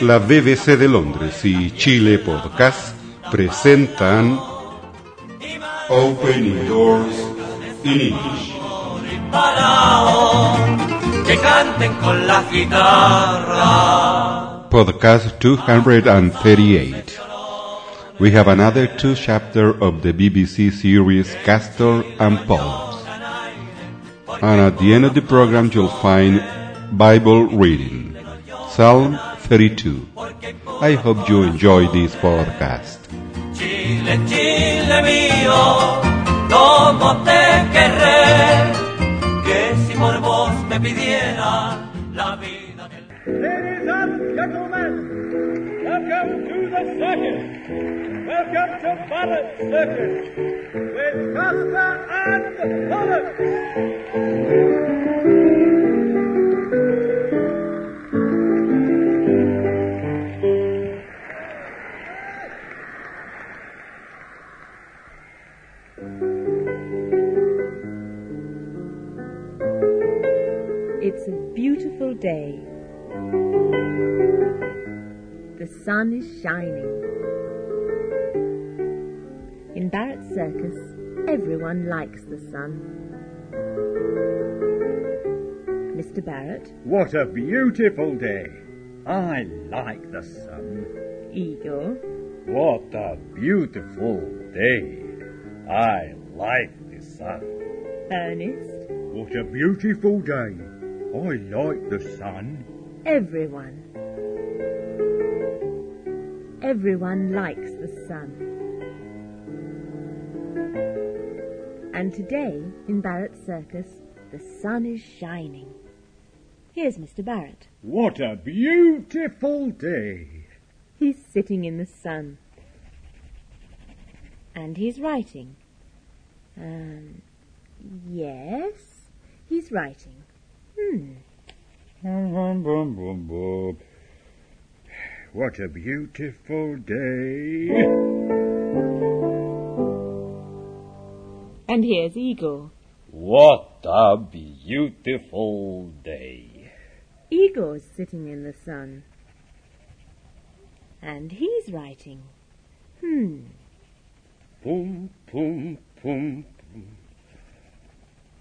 La BBC de Londres y Chile Podcast presentan Opening Doors in English. Que canten con la guitarra. Podcast 238. We have another two chapter of the BBC series Castor and Pollux. And at the end of the program you'll find Bible reading. Psalm 32. I hope you enjoy this podcast. Chile, Chile mío, cómo te querré, que si por vos me pidiera la vida del... Ladies and gentlemen, welcome to the circus. Welcome to Barrett Circus with Castor and Pollux. It's a beautiful day. The sun is shining. In Barrett Circus, everyone likes the sun. Mr. Barrett, What a beautiful day! I like the sun. Igor, What a beautiful day! I like the sun. Ernest, What a beautiful day! I like the sun. everyone. Everyone likes the sun. And today, in Barrett Circus, the sun is shining. Here's Mr. Barrett. What a beautiful day! He's sitting in the sun. And he's writing. Um, yes, he's writing. Hmm. What a beautiful day! And here's Igor. What a beautiful day. Igor's sitting in the sun. And he's writing. Hmm. Pum, pum, pum, pum.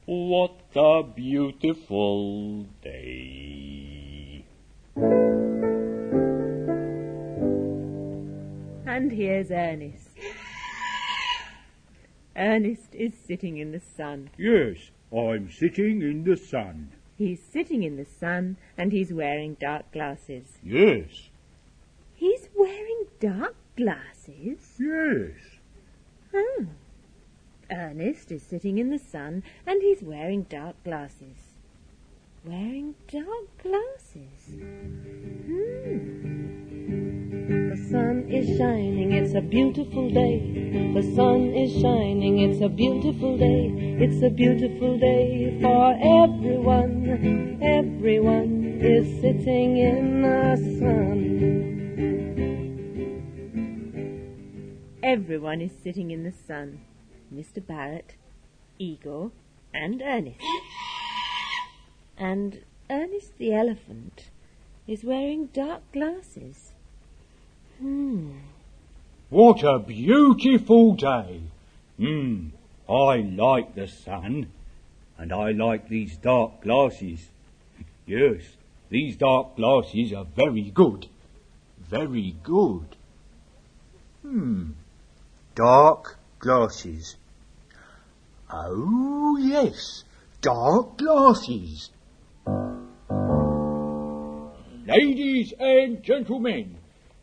What a beautiful day. And here's Ernest. Ernest is sitting in the sun. Yes, I'm sitting in the sun. He's sitting in the sun and he's wearing dark glasses. Yes, He's wearing dark glasses? yes. Ernest is sitting in the sun and he's wearing dark glasses. Wearing dark glasses. Hmm. The sun is shining, it's a beautiful day. The sun is shining, it's a beautiful day. It's a beautiful day for everyone. Everyone is sitting in the sun. Everyone is sitting in the sun. Mr. Barrett, Igor, and Ernest. And Ernest the elephant is wearing dark glasses. Hmm. What a beautiful day! Hmm, I like the sun, and I like these dark glasses. Yes, these dark glasses are very good. Very good. Hmm, dark glasses. Oh, yes, dark glasses. Ladies and gentlemen,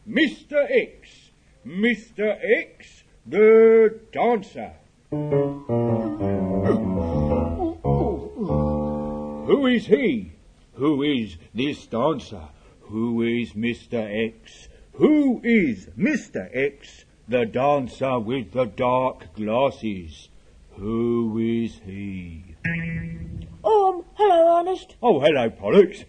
Mr. X, Mr. X, the dancer. Who is he? Who is this dancer? Who is Mr. X? Who is Mr. X, the dancer with the dark glasses? Who is he? Um, hello, Ernest. Oh, hello, Pollux.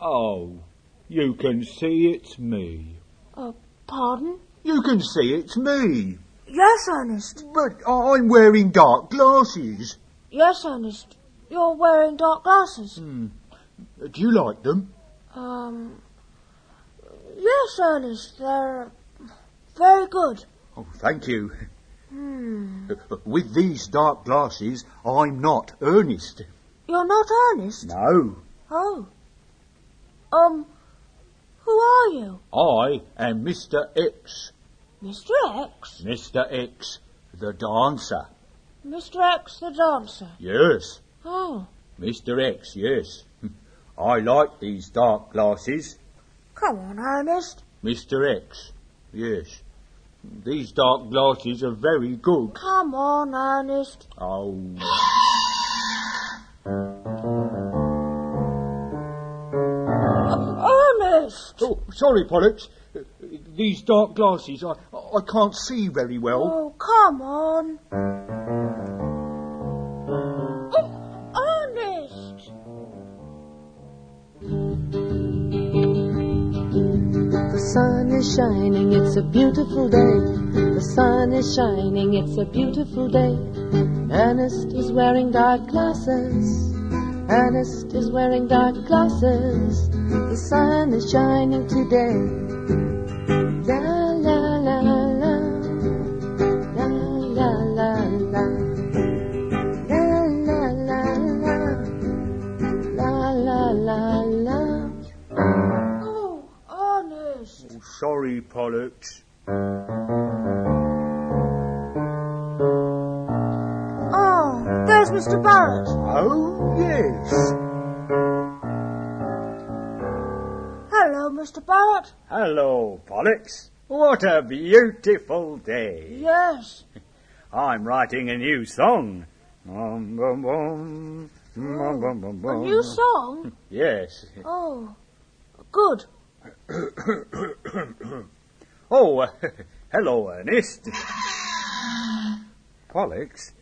oh, you can see it's me. Uh, pardon? You can see it's me. Yes, Ernest. But I'm wearing dark glasses. Yes, Ernest. You're wearing dark glasses. Do you like them? Um, yes, Ernest. They're very good. Oh, thank you. Hmm. With these dark glasses, I'm not Ernest. You're not Ernest? No, Oh. Um, who are you? I am Mr. X. Mr. X? Mr. X, the dancer. Mr. X the dancer. Yes, Oh, Mr. X, yes. I like these dark glasses. come on, Ernest. Mr. X, yes. These dark glasses are very good. Come on, Ernest. Oh. Ernest! oh sorry, Pollux. These dark glasses, I, I can't see very well. Oh, come on. Sun is shining, it's a beautiful day. The sun is shining, it's a beautiful day. Ernest is wearing dark glasses. Ernest is wearing dark glasses. The sun is shining today. Oh, there's Mr. Barrett. Oh, yes. Hello, Mr. Barrett. Hello, Pollux. What a beautiful day. Yes. I'm writing a new song. Bum, bum, bum. Bum, bum, oh, bum, A new song? Yes. Oh, good. Oh, uh, hello, Ernest. Pollux,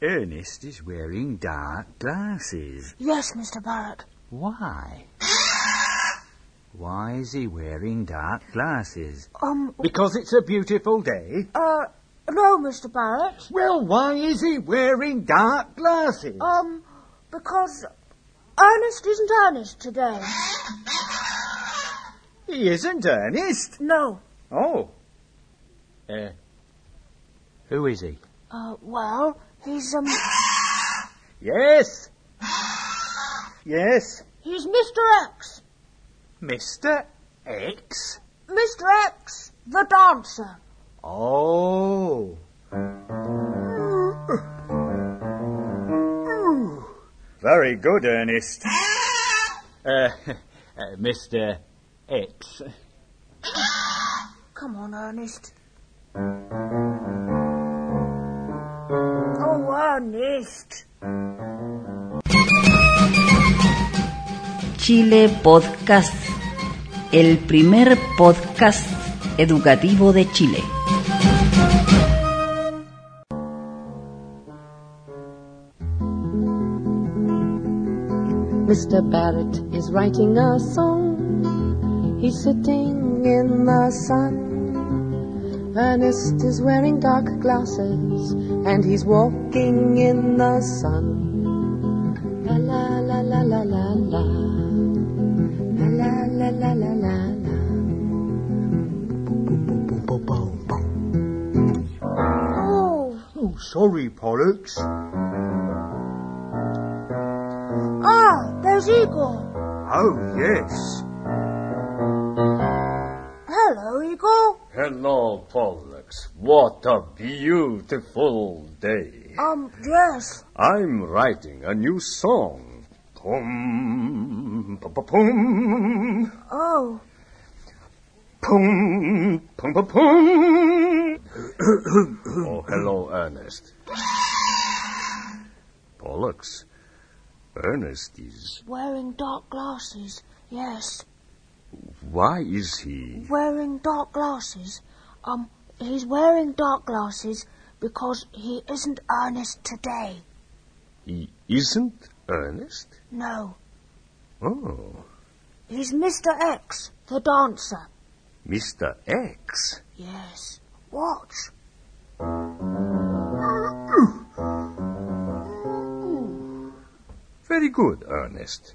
Ernest is wearing dark glasses. Yes, Mr. Barrett. Why? Why is he wearing dark glasses? Um, Because it's a beautiful day. uh, no, Mr. Barrett. Well, why is he wearing dark glasses? Um, because Ernest isn't Ernest today. he isn't Ernest. No. Oh. Uh, who is he? Uh, well, he's, um, Yes. Yes. he's Mr. X. Mr. X. Mr. X, the dancer. Oh. Very good, Ernest. Uh, uh, Mr. X. Come on, Ernest. Oh, Ernest. Chile Podcast, el primer podcast educativo de Chile. Mr. Barrett is writing a song. He's sitting in the sun. Ernest is wearing dark glasses and he's walking in the sun. La la la la la la la. La la la la la la. Oh, Oh, sorry, Pollux. ah, there's Igor. Oh, yes. Hello, Igor. Hello, Pollux. What a beautiful day. Um, yes. I'm writing a new song. Pum, pum, pum, Oh, pum, pum, pum, pum. oh, hello, Ernest. Pollux, Ernest is. wearing dark glasses. Yes. Why is he? Wearing dark glasses. Um, he's wearing dark glasses because he isn't Ernest today. He isn't Ernest? No, Oh, he's Mr. X, the dancer. Mr. X. Yes. Watch. Very good, Ernest.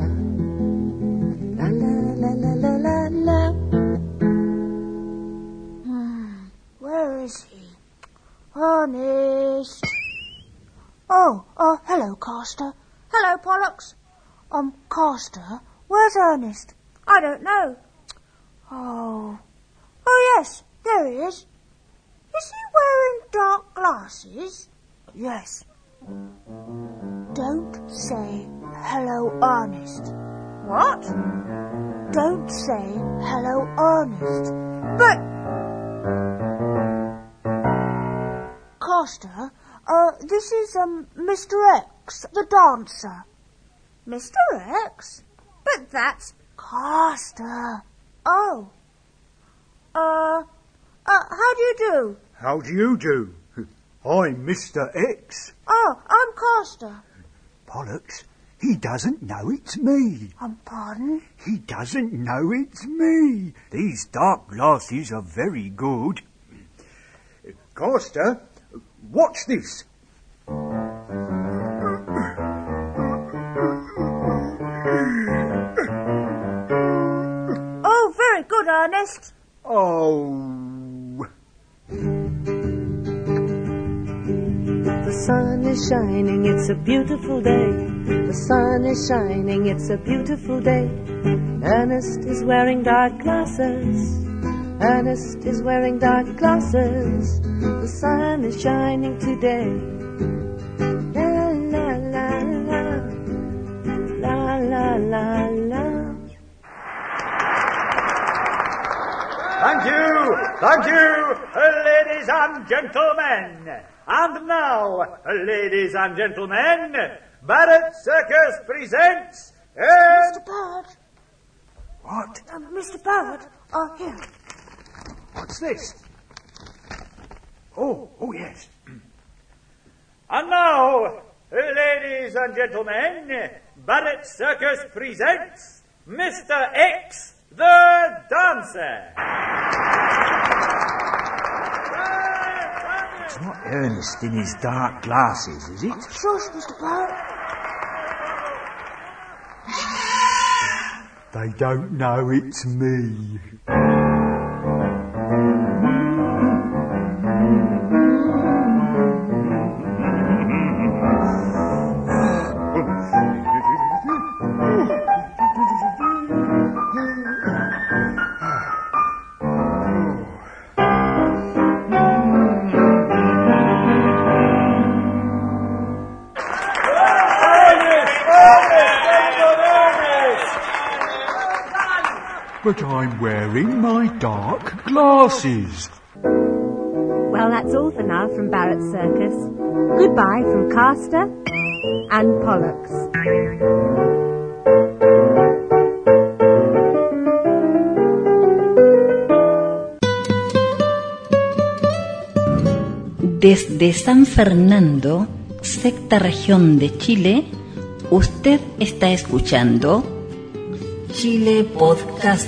Castor. Hello, Pollux. Um, Castor, where's Ernest? I don't know. Oh. Oh, yes, there he is. Is he wearing dark glasses? Yes. Don't say hello, Ernest. What? Don't say hello, Ernest. But. Castor, uh, this is, um, Mr. X, the dancer. Mr. X? But that's Castor. Oh. Uh, uh, how do you do? How do you do? I'm Mr. X. Oh, I'm Castor. Pollux, he doesn't know it's me. Um, pardon? He doesn't know it's me. These dark glasses are very good. Castor, watch this. Ernest. Oh. The sun is shining, it's a beautiful day. The sun is shining, it's a beautiful day. Ernest is wearing dark glasses. Ernest is wearing dark glasses. The sun is shining today. Thank you, ladies and gentlemen. And now, ladies and gentlemen, Barrett Circus presents. Uh, Mr. Bird. what? Um, Mr. Bird. Oh, here. What's this? Oh, oh yes. And now, ladies and gentlemen, Barrett Circus presents Mr. X the Dancer. It's not Ernest in his dark glasses, is it? Shush, Mr. Bird. They don't know it's me. Glasses. Well, that's all for now from Barrett Circus. Goodbye from Castor and Pollux. Desde San Fernando, sexta región de Chile, usted está escuchando Chile Podcast.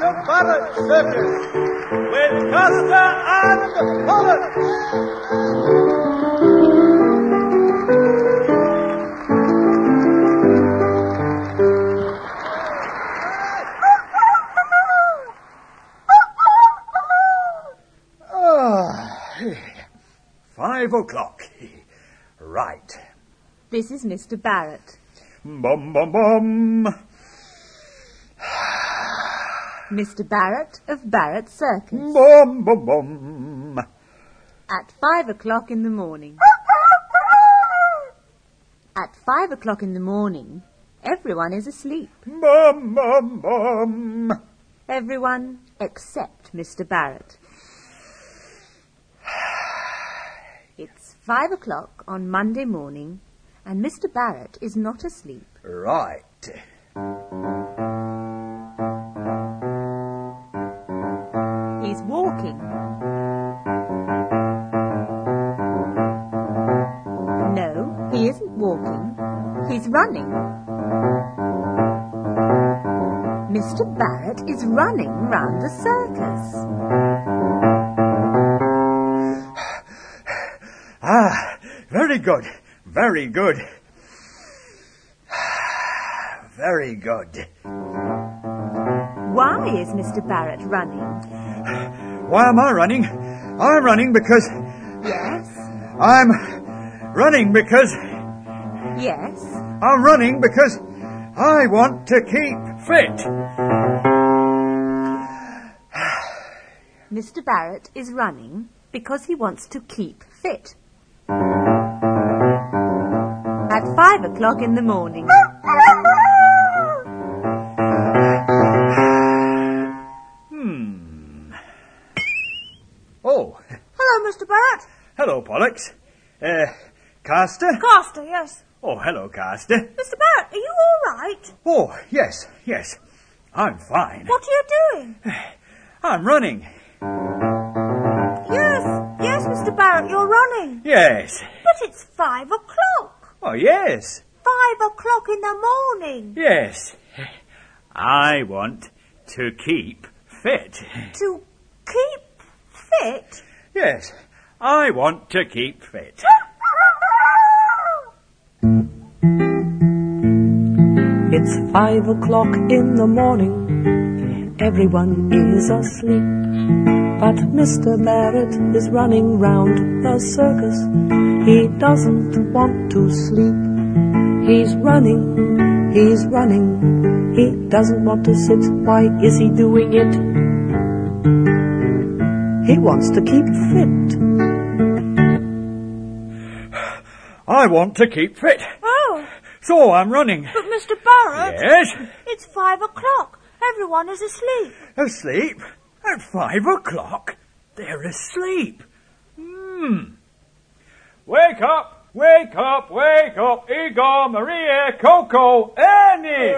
Welcome to Barrett Circus with Castor and Pollux. Ah, five o'clock. Right. This is Mr. Barrett. Bum bum bum. Mr. Barrett of Barrett Circus. Bum bum bum. At five o'clock in the morning. At five o'clock in the morning, everyone is asleep. Bum bum bum. Everyone except Mr. Barrett. It's five o'clock on Monday morning, and Mr. Barrett is not asleep. Right. Mr. Barrett is running round the circus. Ah, very good. Very good. Very good. Why is Mr. Barrett running? Why am I running? I'm running because Yes, I'm running because yes. I'm running because I want to keep fit. Mr. Barrett is running because he wants to keep fit. At five o'clock in the morning. Hmm. Oh, Hello, Mr. Barrett. hello, Pollux. Uh, Castor? Castor, yes. Oh, hello, Castor. Mr. Barrett, are you all right? Oh, yes, yes. I'm fine. What are you doing? I'm running. Yes, yes, Mr. Barrett, you're running. Yes. But it's five o'clock. Oh, yes. Five o'clock in the morning. Yes. I want to keep fit. To keep fit? Yes. I want to keep fit. It's five o'clock in the morning. Everyone is asleep. But Mr. Barrett is running round the circus. He doesn't want to sleep. He's running, he's running. He doesn't want to sit. Why is he doing it? He wants to keep fit. I want to keep fit. So I'm running. but Mr. Barrett, Yes. it's five o'clock. Everyone is asleep. Asleep? At five o'clock? They're asleep. Hmm. Wake up! Wake up! Wake up! Igor, Maria, Coco, Annie!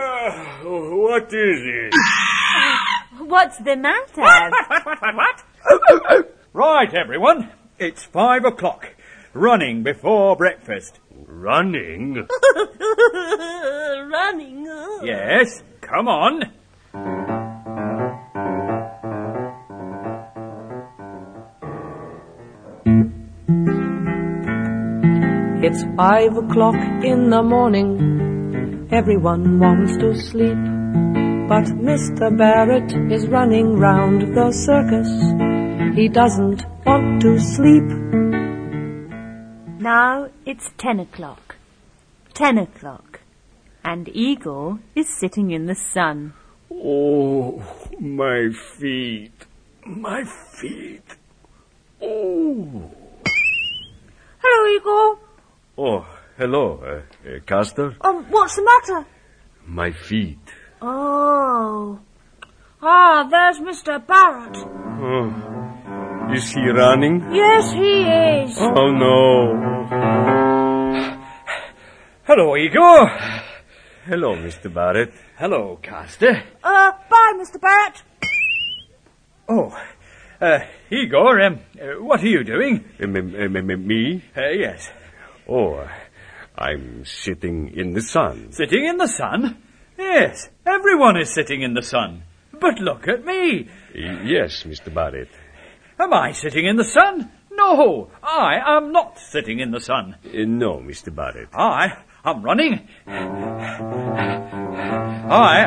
what is it? What's the matter? what, what, what, what? right, everyone. It's five o'clock. Running before breakfast. Running? Running. Yes, come on. It's five o'clock in the morning. Everyone wants to sleep. But Mr. Barrett is running round the circus. He doesn't want to sleep. Now it's ten o'clock. Ten o'clock. And Igor is sitting in the sun. Oh, my feet. My feet. Oh. Hello, Igor. Oh, hello, uh, uh, Castor. Um, what's the matter? My feet. Oh. Ah, there's Mr. Barrett. Oh. Is he running? Yes, he is. Oh no. Hello, Igor. Hello, Mr. Barrett. Hello, Castor. Uh, bye, Mr. Barrett. Oh, uh, Igor, um, uh, what are you doing? Uh, m- m- m- me? Uh, yes. Oh, I'm sitting in the sun. Sitting in the sun? Yes, everyone is sitting in the sun. But look at me. Yes, Mr. Barrett. Am I sitting in the sun? No, I am not sitting in the sun. Uh, no, Mr. Barrett. I am running. I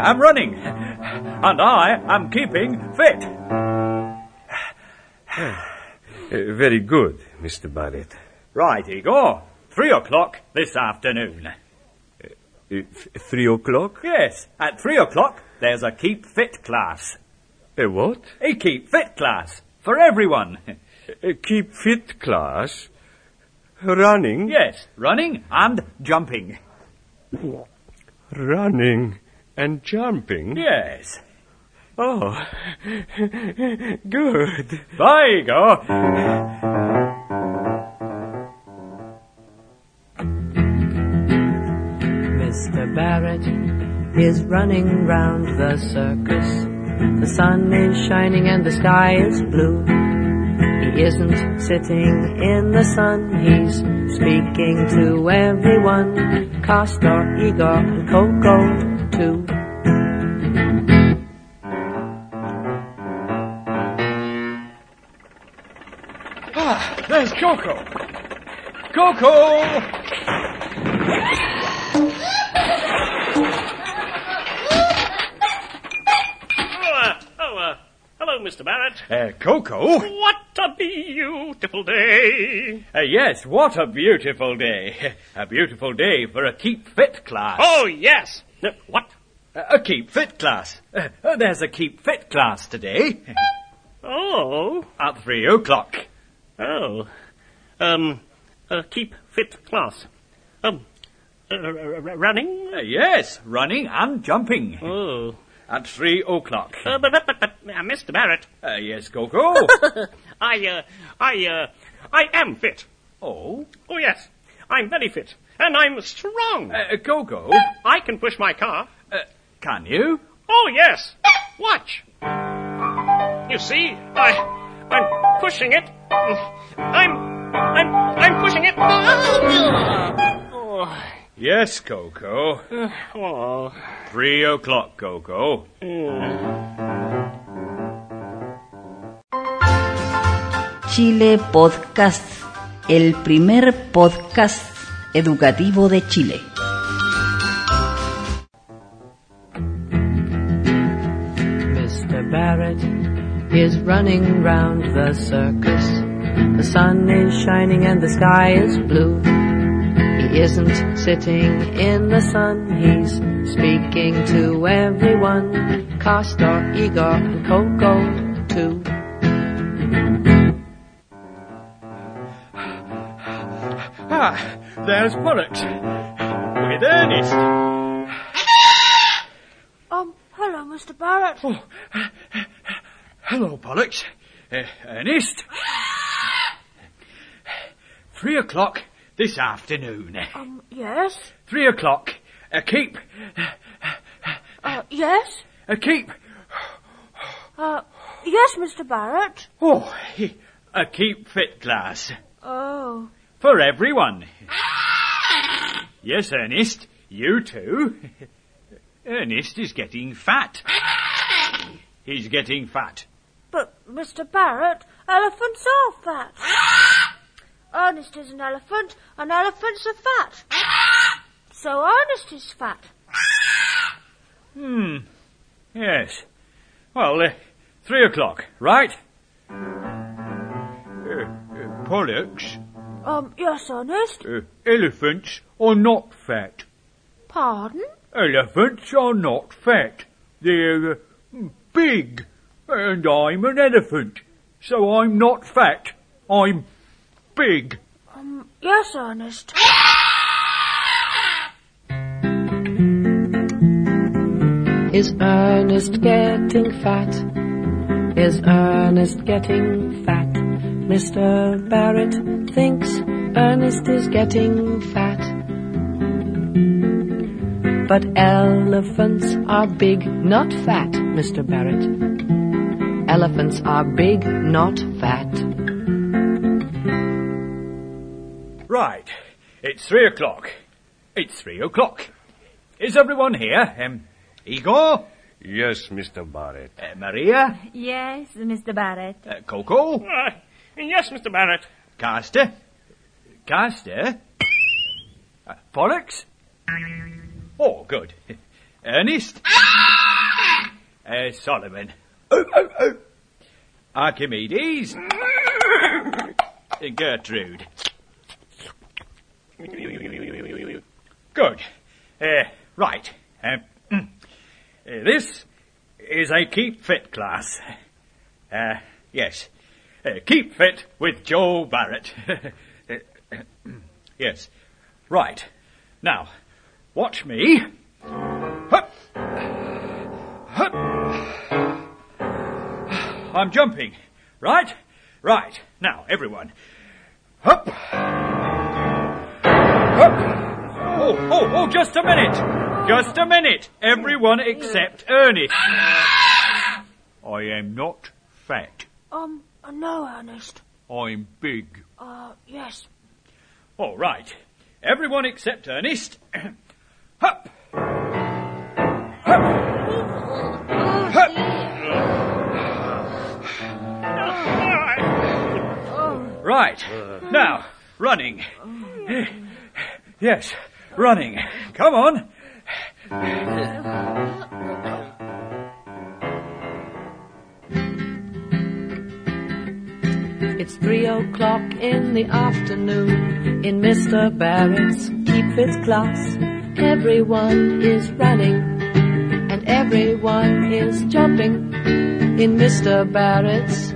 am running. And I am keeping fit. Uh, very good, Mr. Barrett. Right, Igor. Three o'clock this afternoon. Uh, th- three o'clock? Yes, at three o'clock there's a keep fit class. A what? A keep fit class for everyone. Uh, keep fit class? Running? Yes, running and jumping. Running and jumping? Yes. Oh, good. Bye, Igor. Mr. Barrett is running round the circus. The sun is shining and the sky is blue. He isn't sitting in the sun, he's speaking to everyone. Castor, Igor, and Coco, too. Ah, there's Coco. Coco! Oh, uh, oh, uh, hello, Mr. Barrett. Uh, Coco? What a beautiful day. Uh, yes, what a beautiful day. A beautiful day for a keep fit class. Oh, yes. Uh, what? Uh, a keep fit class. Uh, uh, there's a keep fit class today. Oh. At three o'clock. Oh. Um, uh, keep fit class. Um, uh, running? Uh, yes, running and jumping. Oh. At three o'clock. Uh, but, but, but, but uh, Mr. Barrett. Uh, yes, Coco. I, uh, I, uh, I am fit. oh, Oh, yes. I'm very fit. And I'm strong. uh, Coco. I can push my car. Uh, can you? Oh, yes. Watch. You see, I, I'm pushing it. I'm, I'm, I'm pushing it. Oh. Yes, Coco. Oh. Three o'clock, Coco. Chile Podcast, el primer podcast educativo de Chile. Mr. Barrett is running round the circus. The sun is shining and the sky is blue. He isn't sitting in the sun, he's speaking to everyone. Castor, Igor, and Coco, too. Ah, there's Pollux. With Ernest. Um, hello, Mr. Barrett. Oh, hello, Pollux. Uh, Ernest. Three o'clock this afternoon. Um, yes? Three o'clock. A keep. Uh, yes? A keep. Uh, yes, Mr. Barrett. Oh, a keep fit class. Oh. For everyone. Yes, Ernest. You too. Ernest is getting fat. He's getting fat. But, Mr. Barrett, elephants are fat. Ernest is an elephant, and elephants are fat. So Ernest is fat. Hmm. Yes. Well, uh, three o'clock, right? Uh, uh, Pollux, Um, yes, Ernest. uh, elephants are not fat. Pardon? Elephants are not fat. They're uh, big. And I'm an elephant. So I'm not fat. I'm big. Um, yes, Ernest. Is Ernest getting fat? Is Ernest getting fat? Mr. Barrett thinks Ernest is getting fat. But elephants are big, not fat, Mr. Barrett. Elephants are big, not fat. Right. It's three o'clock. it's three o'clock. Is everyone here? Um, Igor? Yes, Mr. Barrett. Uh, Maria? Yes, Mr. Barrett. Uh, Coco? Uh, yes, Mr. Barrett. Castor? Castor? Uh, Pollux? Oh, good. Ernest? Uh, Solomon? Archimedes? Uh, Gertrude? Good. Uh, right. Um, uh, this is a keep fit class. Uh, yes. Uh, keep fit with Joe Barrett. yes. Right. Now, watch me. Hup. Hup. I'm jumping. Right? Right. Now, everyone. Hup. Hup. Oh, oh, oh, just a minute. Just a minute. Everyone except Ernest. I am not fat. Um, no, Ernest. I'm big. Uh, yes. All right. Everyone except Ernest. Hup. Hup. Hup. Right. Now, running. Yes, running. Come on. It's three o'clock in the afternoon in Mr. Barrett's Keep Fit class. Everyone is running and everyone is jumping in Mr. Barrett's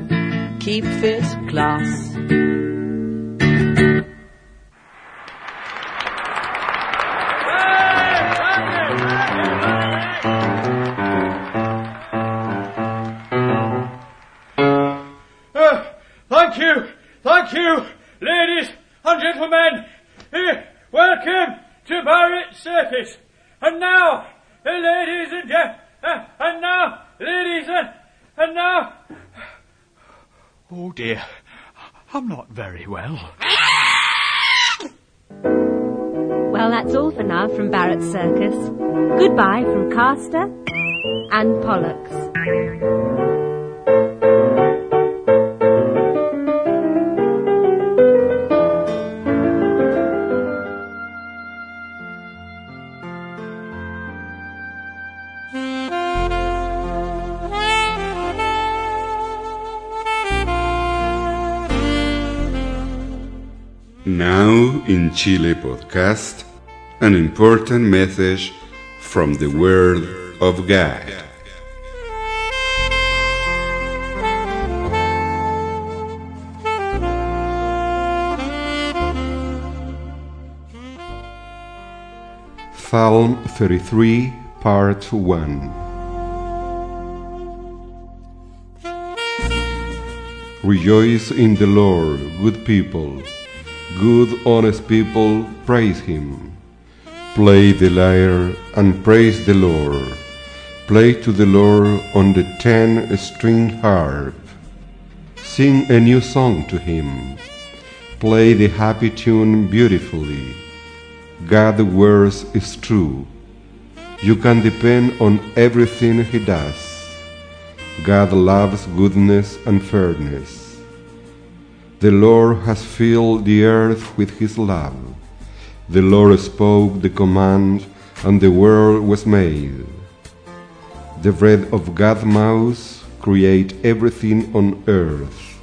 Keep Fit class. Barrett And now, ladies and gen- uh, and now, ladies and and now. Oh dear, I'm not very well. Well, that's all for now from Barrett Circus. Goodbye from Castor and Pollux. Chile podcast, an important message from the Word of God. Psalm 33, Part 1. Rejoice in the Lord, good people. Good, honest people, praise Him. Play the lyre and praise the Lord. Play to the Lord on the ten string harp. Sing a new song to Him. Play the happy tune beautifully. God's words is true. You can depend on everything He does. God loves goodness and fairness. The Lord has filled the earth with his love. The Lord spoke the command, and the world was made. The breath of God's mouth create everything on earth.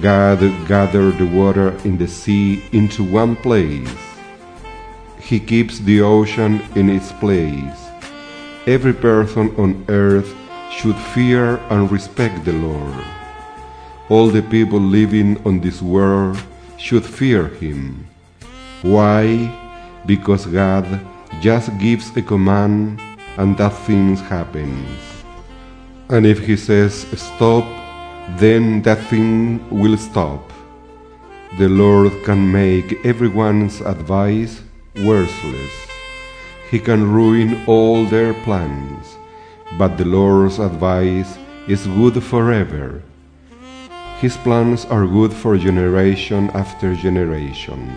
God gathered the water in the sea into one place. He keeps the ocean in its place. Every person on earth should fear and respect the Lord. All the people living on this world should fear him. Why? Because God just gives a command and that thing happens. And if he says stop, then that thing will stop. The Lord can make everyone's advice worthless. He can ruin all their plans, but the Lord's advice is good forever. His plans are good for generation after generation.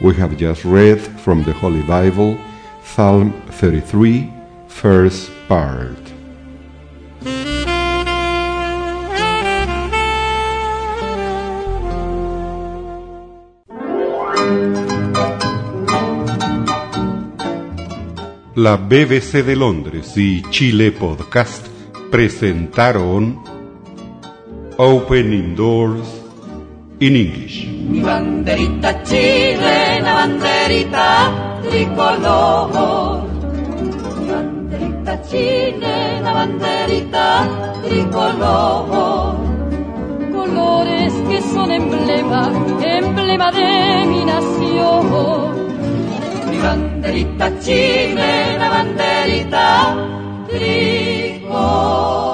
We have just read from the Holy Bible, Psalm 33, first part. La BBC de Londres y Chile Podcast presentaron Opening Doors in English. Mi banderita chilena, banderita tricolor. Mi banderita chilena, banderita tricolor. Colores que son emblema, emblema de mi nación mi banderita chilena, banderita tricolor.